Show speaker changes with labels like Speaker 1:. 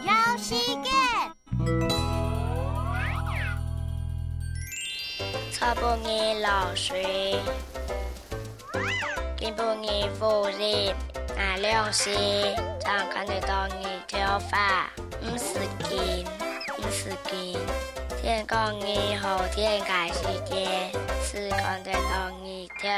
Speaker 1: 绕世界。
Speaker 2: 草不易流水，金不易富人，哪两是常看得到你头发，不是金，不是金。天公你好天改世界，是看得到你头。